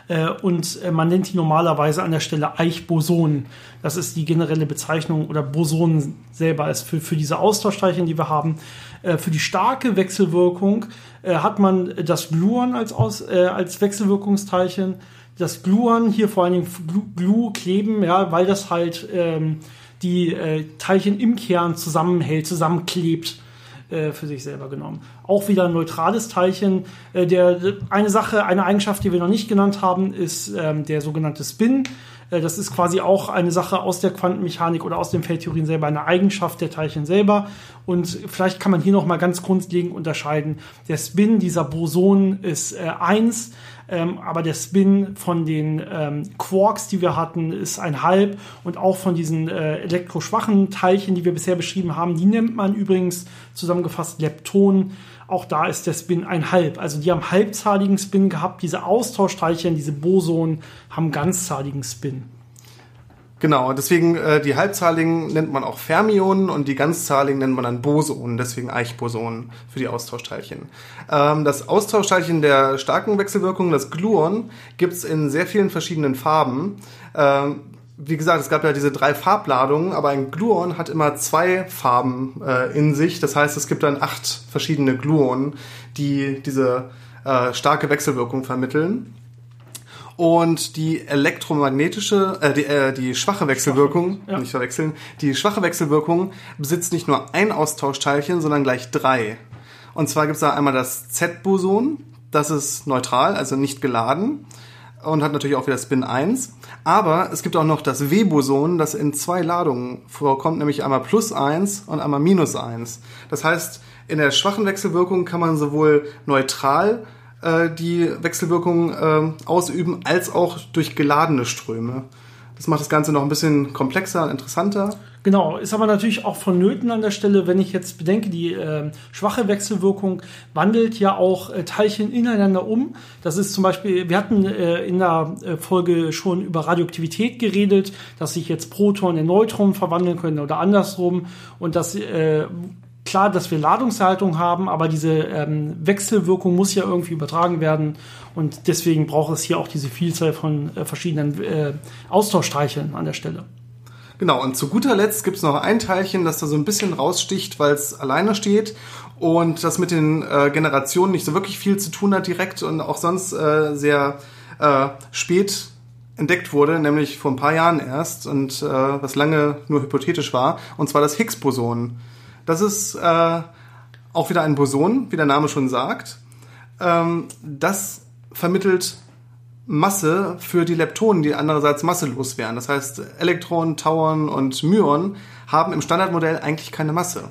Äh, und äh, man nennt die normalerweise an der Stelle Eichbosonen. Das ist die generelle Bezeichnung oder Bosonen selber ist für, für diese Austauschteilchen, die wir haben. Äh, für die starke Wechselwirkung hat man das Gluon als, Aus, als Wechselwirkungsteilchen. Das Gluon hier vor allen Dingen Glu, Glu kleben, ja, weil das halt ähm, die äh, Teilchen im Kern zusammenhält, zusammenklebt äh, für sich selber genommen. Auch wieder ein neutrales Teilchen. Äh, der, eine Sache, eine Eigenschaft, die wir noch nicht genannt haben, ist ähm, der sogenannte Spin. Äh, das ist quasi auch eine Sache aus der Quantenmechanik oder aus den Feldtheorien selber, eine Eigenschaft der Teilchen selber. Und vielleicht kann man hier noch mal ganz grundlegend unterscheiden. Der Spin dieser Boson ist äh, 1, ähm, aber der Spin von den ähm, Quarks, die wir hatten, ist ein halb und auch von diesen äh, elektroschwachen Teilchen, die wir bisher beschrieben haben, die nennt man übrigens zusammengefasst Leptonen. Auch da ist der Spin ein halb. Also die haben halbzahligen Spin gehabt. Diese Austauschteilchen, diese Bosonen, haben ganzzahligen Spin. Genau, deswegen äh, die halbzahligen nennt man auch Fermionen und die ganzzahligen nennt man dann Bosonen, deswegen Eichbosonen für die Austauschteilchen. Ähm, das Austauschteilchen der starken Wechselwirkung, das Gluon, gibt's in sehr vielen verschiedenen Farben. Ähm, wie gesagt, es gab ja diese drei Farbladungen, aber ein Gluon hat immer zwei Farben äh, in sich. Das heißt, es gibt dann acht verschiedene Gluonen, die diese äh, starke Wechselwirkung vermitteln. Und die elektromagnetische, äh, die, äh, die schwache Wechselwirkung, ja. nicht verwechseln, die schwache Wechselwirkung besitzt nicht nur ein Austauschteilchen, sondern gleich drei. Und zwar gibt es da einmal das Z-Boson, das ist neutral, also nicht geladen und hat natürlich auch wieder Spin 1. Aber es gibt auch noch das W-Boson, das in zwei Ladungen vorkommt, nämlich einmal plus 1 und einmal minus 1. Das heißt, in der schwachen Wechselwirkung kann man sowohl neutral äh, die Wechselwirkung äh, ausüben, als auch durch geladene Ströme. Das macht das Ganze noch ein bisschen komplexer und interessanter. Genau, ist aber natürlich auch vonnöten an der Stelle, wenn ich jetzt bedenke, die äh, schwache Wechselwirkung wandelt ja auch äh, Teilchen ineinander um. Das ist zum Beispiel, wir hatten äh, in der äh, Folge schon über Radioaktivität geredet, dass sich jetzt Protonen in Neutronen verwandeln können oder andersrum und dass äh, klar, dass wir Ladungserhaltung haben, aber diese ähm, Wechselwirkung muss ja irgendwie übertragen werden und deswegen braucht es hier auch diese Vielzahl von äh, verschiedenen äh, Austauschteilchen an der Stelle. Genau, und zu guter Letzt gibt es noch ein Teilchen, das da so ein bisschen raussticht, weil es alleine steht und das mit den äh, Generationen nicht so wirklich viel zu tun hat direkt und auch sonst äh, sehr äh, spät entdeckt wurde, nämlich vor ein paar Jahren erst und äh, was lange nur hypothetisch war, und zwar das Higgs-Boson. Das ist äh, auch wieder ein Boson, wie der Name schon sagt. Ähm, das vermittelt Masse für die Leptonen, die andererseits masselos wären. Das heißt, Elektronen, Tauern und Myonen haben im Standardmodell eigentlich keine Masse.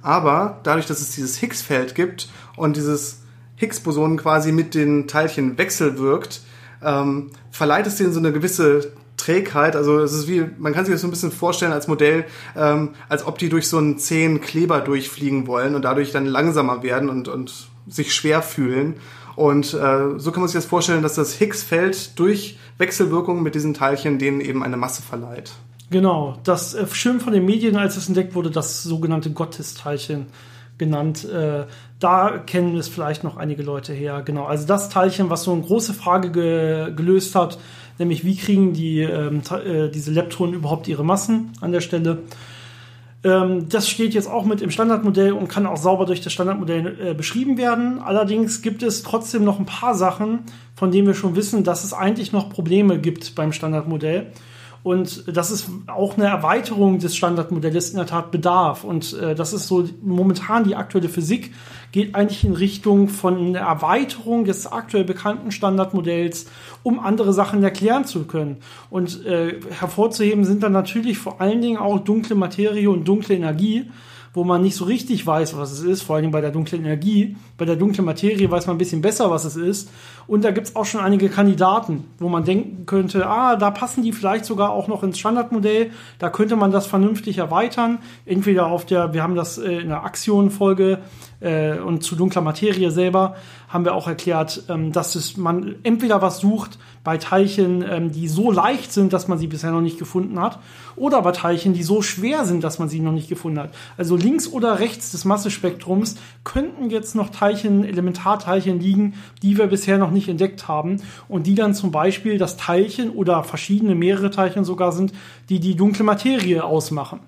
Aber dadurch, dass es dieses Higgs-Feld gibt und dieses Higgs-Boson quasi mit den Teilchen wechselwirkt, ähm, verleiht es denen so eine gewisse Trägheit. Also es ist wie, man kann sich das so ein bisschen vorstellen als Modell, ähm, als ob die durch so einen zähen Kleber durchfliegen wollen und dadurch dann langsamer werden und, und sich schwer fühlen. Und äh, so kann man sich das vorstellen, dass das Higgs-Feld durch Wechselwirkungen mit diesen Teilchen denen eben eine Masse verleiht. Genau, das äh, schön von den Medien, als es entdeckt wurde, das sogenannte Gottesteilchen genannt. Äh, da kennen es vielleicht noch einige Leute her. Genau, also das Teilchen, was so eine große Frage ge gelöst hat, nämlich wie kriegen die ähm, äh, diese Leptonen überhaupt ihre Massen an der Stelle. Ähm, das steht jetzt auch mit im Standardmodell und kann auch sauber durch das Standardmodell äh, beschrieben werden. Allerdings gibt es trotzdem noch ein paar Sachen, von denen wir schon wissen, dass es eigentlich noch Probleme gibt beim Standardmodell. Und das ist auch eine Erweiterung des Standardmodells in der Tat bedarf. Und äh, das ist so momentan die aktuelle Physik, geht eigentlich in Richtung von einer Erweiterung des aktuell bekannten Standardmodells, um andere Sachen erklären zu können. Und äh, hervorzuheben sind dann natürlich vor allen Dingen auch dunkle Materie und dunkle Energie wo man nicht so richtig weiß, was es ist, vor allem bei der dunklen Energie. Bei der dunklen Materie weiß man ein bisschen besser, was es ist. Und da gibt es auch schon einige Kandidaten, wo man denken könnte, ah, da passen die vielleicht sogar auch noch ins Standardmodell. Da könnte man das vernünftig erweitern. Entweder auf der, wir haben das äh, in der Axion-Folge äh, und zu dunkler Materie selber haben wir auch erklärt, ähm, dass es man entweder was sucht bei Teilchen, ähm, die so leicht sind, dass man sie bisher noch nicht gefunden hat, oder bei Teilchen, die so schwer sind, dass man sie noch nicht gefunden hat. Also links oder rechts des Massespektrums könnten jetzt noch Teilchen, Elementarteilchen liegen, die wir bisher noch nicht entdeckt haben und die dann zum Beispiel das Teilchen oder verschiedene mehrere Teilchen sogar sind, die die dunkle Materie ausmachen.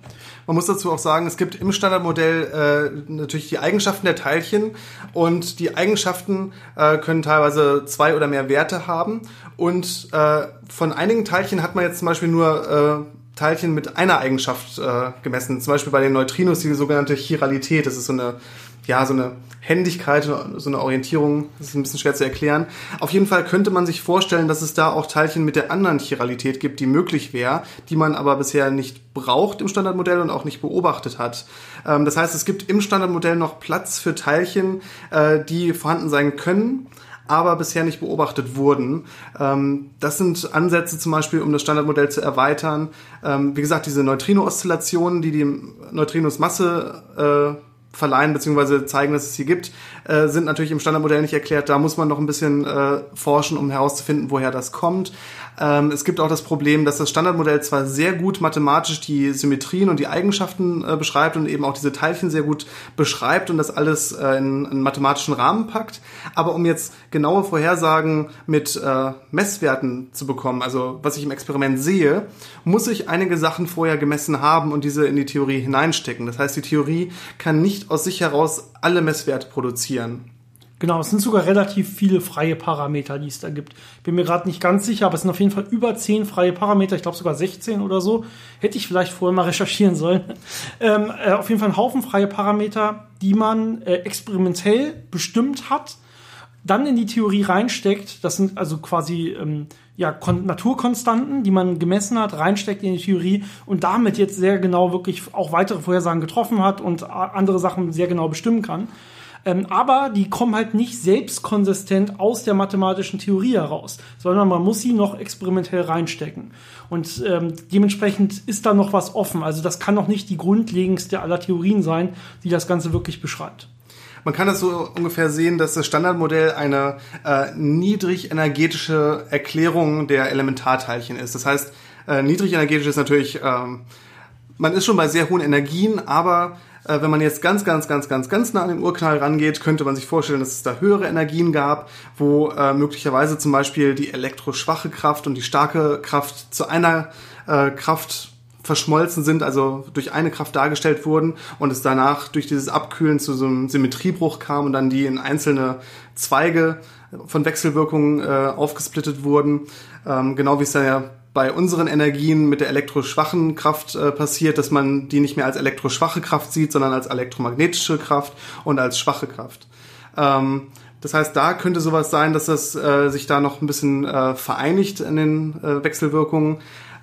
Man muss dazu auch sagen, es gibt im Standardmodell äh, natürlich die Eigenschaften der Teilchen und die Eigenschaften äh, können teilweise zwei oder mehr Werte haben. Und äh, von einigen Teilchen hat man jetzt zum Beispiel nur äh, Teilchen mit einer Eigenschaft äh, gemessen. Zum Beispiel bei den Neutrinos die sogenannte Chiralität. Das ist so eine ja, so eine Händigkeit, so eine Orientierung, das ist ein bisschen schwer zu erklären. Auf jeden Fall könnte man sich vorstellen, dass es da auch Teilchen mit der anderen Chiralität gibt, die möglich wäre, die man aber bisher nicht braucht im Standardmodell und auch nicht beobachtet hat. Ähm, das heißt, es gibt im Standardmodell noch Platz für Teilchen, äh, die vorhanden sein können, aber bisher nicht beobachtet wurden. Ähm, das sind Ansätze zum Beispiel, um das Standardmodell zu erweitern. Ähm, wie gesagt, diese Neutrino-Oszillationen, die die Neutrinos Masse äh, verleihen bzw. zeigen, dass es sie gibt, äh, sind natürlich im Standardmodell nicht erklärt. Da muss man noch ein bisschen äh, forschen, um herauszufinden, woher das kommt. Ähm, es gibt auch das Problem, dass das Standardmodell zwar sehr gut mathematisch die Symmetrien und die Eigenschaften äh, beschreibt und eben auch diese Teilchen sehr gut beschreibt und das alles äh, in einen mathematischen Rahmen packt, aber um jetzt genaue Vorhersagen mit äh, Messwerten zu bekommen, also was ich im Experiment sehe, muss ich einige Sachen vorher gemessen haben und diese in die Theorie hineinstecken. Das heißt, die Theorie kann nicht aus sich heraus alle Messwerte produzieren. Genau, es sind sogar relativ viele freie Parameter, die es da gibt. Bin mir gerade nicht ganz sicher, aber es sind auf jeden Fall über 10 freie Parameter, ich glaube sogar 16 oder so. Hätte ich vielleicht vorher mal recherchieren sollen. Ähm, äh, auf jeden Fall ein Haufen freie Parameter, die man äh, experimentell bestimmt hat, dann in die Theorie reinsteckt. Das sind also quasi ähm, ja, Naturkonstanten, die man gemessen hat, reinsteckt in die Theorie und damit jetzt sehr genau wirklich auch weitere Vorhersagen getroffen hat und andere Sachen sehr genau bestimmen kann. Ähm, aber die kommen halt nicht selbstkonsistent aus der mathematischen Theorie heraus, sondern man muss sie noch experimentell reinstecken. Und ähm, dementsprechend ist da noch was offen. Also das kann noch nicht die grundlegendste aller Theorien sein, die das Ganze wirklich beschreibt. Man kann das so ungefähr sehen, dass das Standardmodell eine äh, niedrig energetische Erklärung der Elementarteilchen ist. Das heißt, äh, niedrig energetisch ist natürlich, ähm, man ist schon bei sehr hohen Energien, aber äh, wenn man jetzt ganz, ganz, ganz, ganz, ganz nah an den Urknall rangeht, könnte man sich vorstellen, dass es da höhere Energien gab, wo äh, möglicherweise zum Beispiel die elektroschwache Kraft und die starke Kraft zu einer äh, Kraft verschmolzen sind, also durch eine Kraft dargestellt wurden und es danach durch dieses Abkühlen zu so einem Symmetriebruch kam und dann die in einzelne Zweige von Wechselwirkungen äh, aufgesplittet wurden. Ähm, genau wie es dann ja bei unseren Energien mit der elektroschwachen Kraft äh, passiert, dass man die nicht mehr als elektroschwache Kraft sieht, sondern als elektromagnetische Kraft und als schwache Kraft. Ähm, das heißt, da könnte sowas sein, dass das äh, sich da noch ein bisschen äh, vereinigt in den äh, Wechselwirkungen.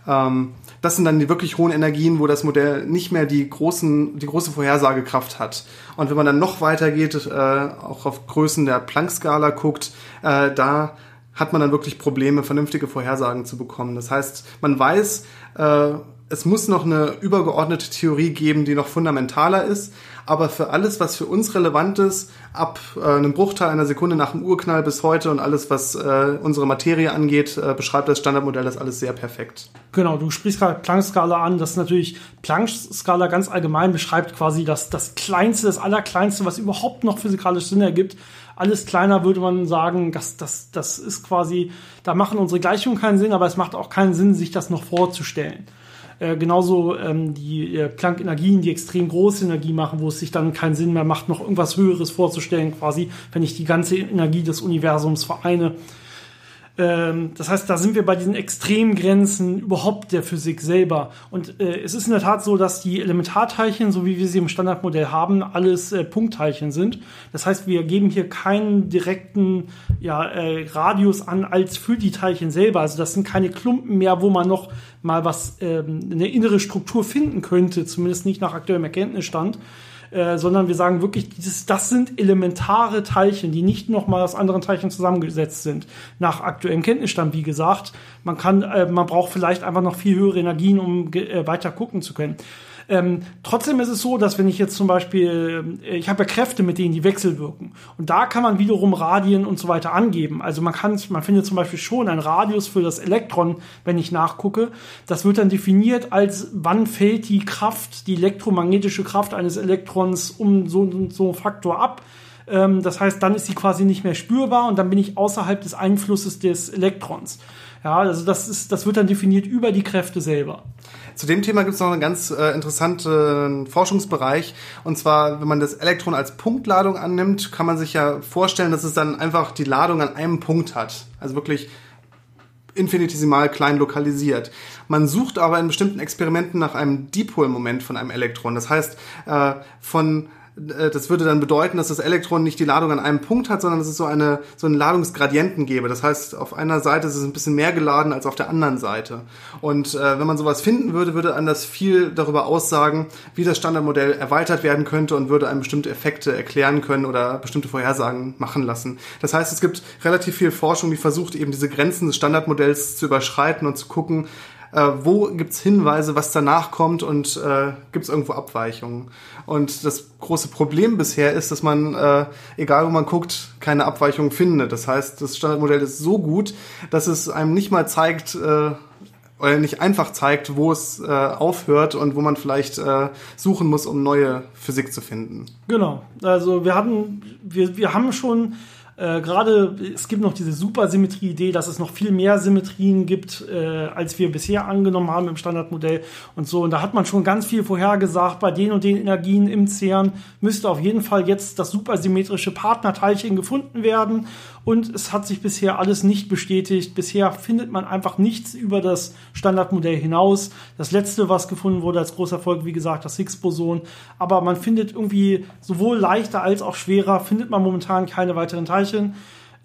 Ähm, das sind dann die wirklich hohen Energien, wo das Modell nicht mehr die großen, die große Vorhersagekraft hat. Und wenn man dann noch weiter geht, äh, auch auf Größen der Planck-Skala guckt, äh, da hat man dann wirklich Probleme, vernünftige Vorhersagen zu bekommen. Das heißt, man weiß, äh, es muss noch eine übergeordnete Theorie geben, die noch fundamentaler ist. Aber für alles, was für uns relevant ist, ab äh, einem Bruchteil einer Sekunde nach dem Urknall bis heute und alles, was äh, unsere Materie angeht, äh, beschreibt das Standardmodell das alles sehr perfekt. Genau, du sprichst gerade Planck-Skala an. Das ist natürlich Planck-Skala ganz allgemein beschreibt quasi das, das Kleinste, das Allerkleinste, was überhaupt noch physikalisch Sinn ergibt. Alles kleiner würde man sagen, das, das, das ist quasi, da machen unsere Gleichungen keinen Sinn, aber es macht auch keinen Sinn, sich das noch vorzustellen. Äh, genauso ähm, die äh, Planck-Energien, die extrem große Energie machen, wo es sich dann keinen Sinn mehr macht, noch irgendwas Höheres vorzustellen, quasi, wenn ich die ganze Energie des Universums vereine. Ähm, das heißt, da sind wir bei diesen Extremgrenzen überhaupt der Physik selber. Und äh, es ist in der Tat so, dass die Elementarteilchen, so wie wir sie im Standardmodell haben, alles äh, Punktteilchen sind. Das heißt, wir geben hier keinen direkten ja, äh, Radius an als für die Teilchen selber. Also das sind keine Klumpen mehr, wo man noch mal was, ähm, eine innere Struktur finden könnte, zumindest nicht nach aktuellem Erkenntnisstand. Äh, sondern wir sagen wirklich, dieses, das sind elementare Teilchen, die nicht nochmal aus anderen Teilchen zusammengesetzt sind. Nach aktuellem Kenntnisstand, wie gesagt. Man kann, äh, man braucht vielleicht einfach noch viel höhere Energien, um äh, weiter gucken zu können. Ähm, trotzdem ist es so, dass wenn ich jetzt zum Beispiel, äh, ich habe ja Kräfte, mit denen die wechselwirken. Und da kann man wiederum Radien und so weiter angeben. Also man kann, man findet zum Beispiel schon einen Radius für das Elektron, wenn ich nachgucke. Das wird dann definiert als, wann fällt die Kraft, die elektromagnetische Kraft eines Elektrons um so, so einen Faktor ab ähm, das heißt, dann ist sie quasi nicht mehr spürbar und dann bin ich außerhalb des Einflusses des Elektrons. Ja, also das ist, das wird dann definiert über die Kräfte selber. Zu dem Thema gibt es noch einen ganz äh, interessanten Forschungsbereich. Und zwar, wenn man das Elektron als Punktladung annimmt, kann man sich ja vorstellen, dass es dann einfach die Ladung an einem Punkt hat. Also wirklich infinitesimal klein lokalisiert. Man sucht aber in bestimmten Experimenten nach einem Dipolmoment von einem Elektron. Das heißt, äh, von das würde dann bedeuten, dass das Elektron nicht die Ladung an einem Punkt hat, sondern dass es so eine so einen Ladungsgradienten gäbe. Das heißt, auf einer Seite ist es ein bisschen mehr geladen als auf der anderen Seite. Und äh, wenn man sowas finden würde, würde einem das viel darüber aussagen, wie das Standardmodell erweitert werden könnte und würde einem bestimmte Effekte erklären können oder bestimmte Vorhersagen machen lassen. Das heißt, es gibt relativ viel Forschung, die versucht eben diese Grenzen des Standardmodells zu überschreiten und zu gucken, äh, wo gibt's Hinweise, was danach kommt und äh, gibt irgendwo Abweichungen. Und das große Problem bisher ist, dass man, äh, egal wo man guckt, keine Abweichungen findet. Das heißt, das Standardmodell ist so gut, dass es einem nicht mal zeigt, äh, oder nicht einfach zeigt, wo es äh, aufhört und wo man vielleicht äh, suchen muss, um neue Physik zu finden. Genau. Also wir hatten, wir, wir haben schon äh, Gerade es gibt noch diese Supersymmetrie-Idee, dass es noch viel mehr Symmetrien gibt, äh, als wir bisher angenommen haben im Standardmodell und so. Und da hat man schon ganz viel vorhergesagt, bei den und den Energien im CERN müsste auf jeden Fall jetzt das supersymmetrische Partnerteilchen gefunden werden und es hat sich bisher alles nicht bestätigt. Bisher findet man einfach nichts über das Standardmodell hinaus. Das letzte, was gefunden wurde als großer Erfolg, wie gesagt, das Higgs-Boson. Aber man findet irgendwie sowohl leichter als auch schwerer, findet man momentan keine weiteren Teilchen.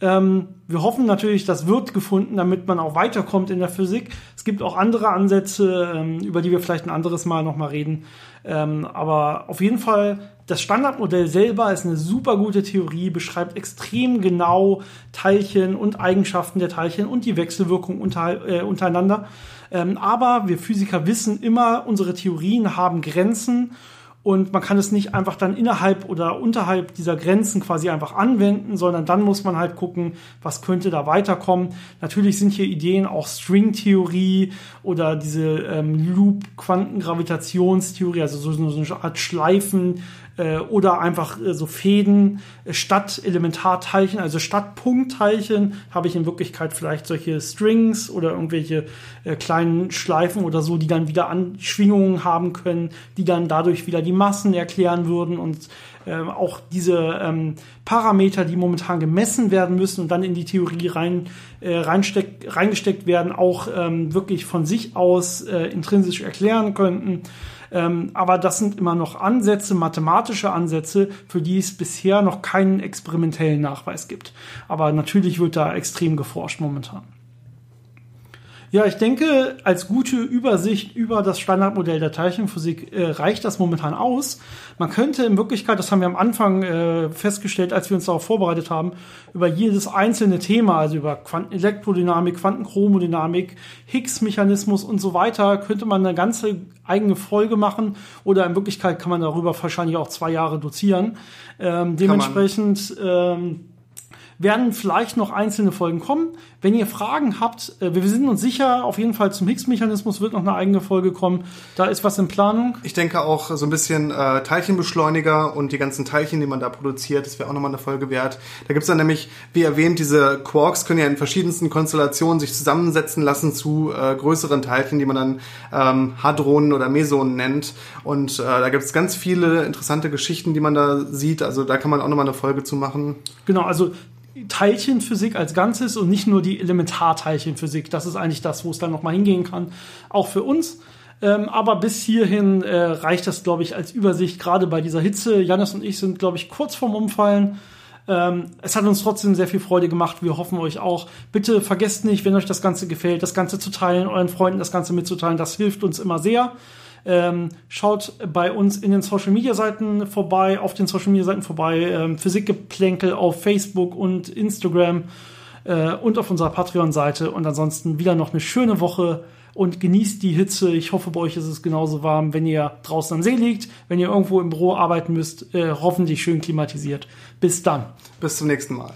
Ähm, wir hoffen natürlich, das wird gefunden, damit man auch weiterkommt in der Physik. Es gibt auch andere Ansätze, ähm, über die wir vielleicht ein anderes Mal nochmal reden. Ähm, aber auf jeden Fall, das Standardmodell selber ist eine super gute Theorie, beschreibt extrem genau Teilchen und Eigenschaften der Teilchen und die Wechselwirkung unter, äh, untereinander. Ähm, aber wir Physiker wissen immer, unsere Theorien haben Grenzen und man kann es nicht einfach dann innerhalb oder unterhalb dieser Grenzen quasi einfach anwenden, sondern dann muss man halt gucken, was könnte da weiterkommen. Natürlich sind hier Ideen auch Stringtheorie oder diese ähm, Loop-Quantengravitationstheorie, also so, so eine Art Schleifen, äh, oder einfach äh, so Fäden äh, statt Elementarteilchen, also statt Punktteilchen habe ich in Wirklichkeit vielleicht solche Strings oder irgendwelche äh, kleinen Schleifen oder so, die dann wieder Anschwingungen haben können, die dann dadurch wieder die Massen erklären würden und äh, auch diese ähm, Parameter, die momentan gemessen werden müssen und dann in die Theorie rein, äh, reinsteck, reingesteckt werden, auch ähm, wirklich von sich aus äh, intrinsisch erklären könnten. Ähm, aber das sind immer noch Ansätze, mathematische Ansätze, für die es bisher noch keinen experimentellen Nachweis gibt. Aber natürlich wird da extrem geforscht momentan. Ja, ich denke, als gute Übersicht über das Standardmodell der Teilchenphysik äh, reicht das momentan aus. Man könnte in Wirklichkeit, das haben wir am Anfang äh, festgestellt, als wir uns darauf vorbereitet haben, über jedes einzelne Thema, also über Quantenelektrodynamik, Quantenchromodynamik, Higgs-Mechanismus und so weiter, könnte man eine ganze eigene Folge machen oder in Wirklichkeit kann man darüber wahrscheinlich auch zwei Jahre dozieren. Ähm, dementsprechend ähm, werden vielleicht noch einzelne Folgen kommen. Wenn ihr Fragen habt, äh, wir sind uns sicher, auf jeden Fall zum Higgs-Mechanismus wird noch eine eigene Folge kommen. Da ist was in Planung. Ich denke auch so ein bisschen äh, Teilchenbeschleuniger und die ganzen Teilchen, die man da produziert, das wäre auch nochmal eine Folge wert. Da gibt's dann nämlich, wie erwähnt, diese Quarks können ja in verschiedensten Konstellationen sich zusammensetzen lassen zu äh, größeren Teilchen, die man dann ähm, Hadronen oder Mesonen nennt. Und äh, da gibt's ganz viele interessante Geschichten, die man da sieht. Also da kann man auch nochmal eine Folge zu machen. Genau, also Teilchenphysik als Ganzes und nicht nur die Elementarteilchenphysik. Das ist eigentlich das, wo es dann nochmal hingehen kann, auch für uns. Ähm, aber bis hierhin äh, reicht das, glaube ich, als Übersicht, gerade bei dieser Hitze. Janis und ich sind, glaube ich, kurz vorm Umfallen. Ähm, es hat uns trotzdem sehr viel Freude gemacht. Wir hoffen euch auch. Bitte vergesst nicht, wenn euch das Ganze gefällt, das Ganze zu teilen, euren Freunden das Ganze mitzuteilen. Das hilft uns immer sehr. Ähm, schaut bei uns in den Social Media Seiten vorbei, auf den Social Media Seiten vorbei, ähm, Physikgeplänkel auf Facebook und Instagram äh, und auf unserer Patreon-Seite. Und ansonsten wieder noch eine schöne Woche und genießt die Hitze. Ich hoffe, bei euch ist es genauso warm, wenn ihr draußen am See liegt, wenn ihr irgendwo im Büro arbeiten müsst, äh, hoffentlich schön klimatisiert. Bis dann. Bis zum nächsten Mal.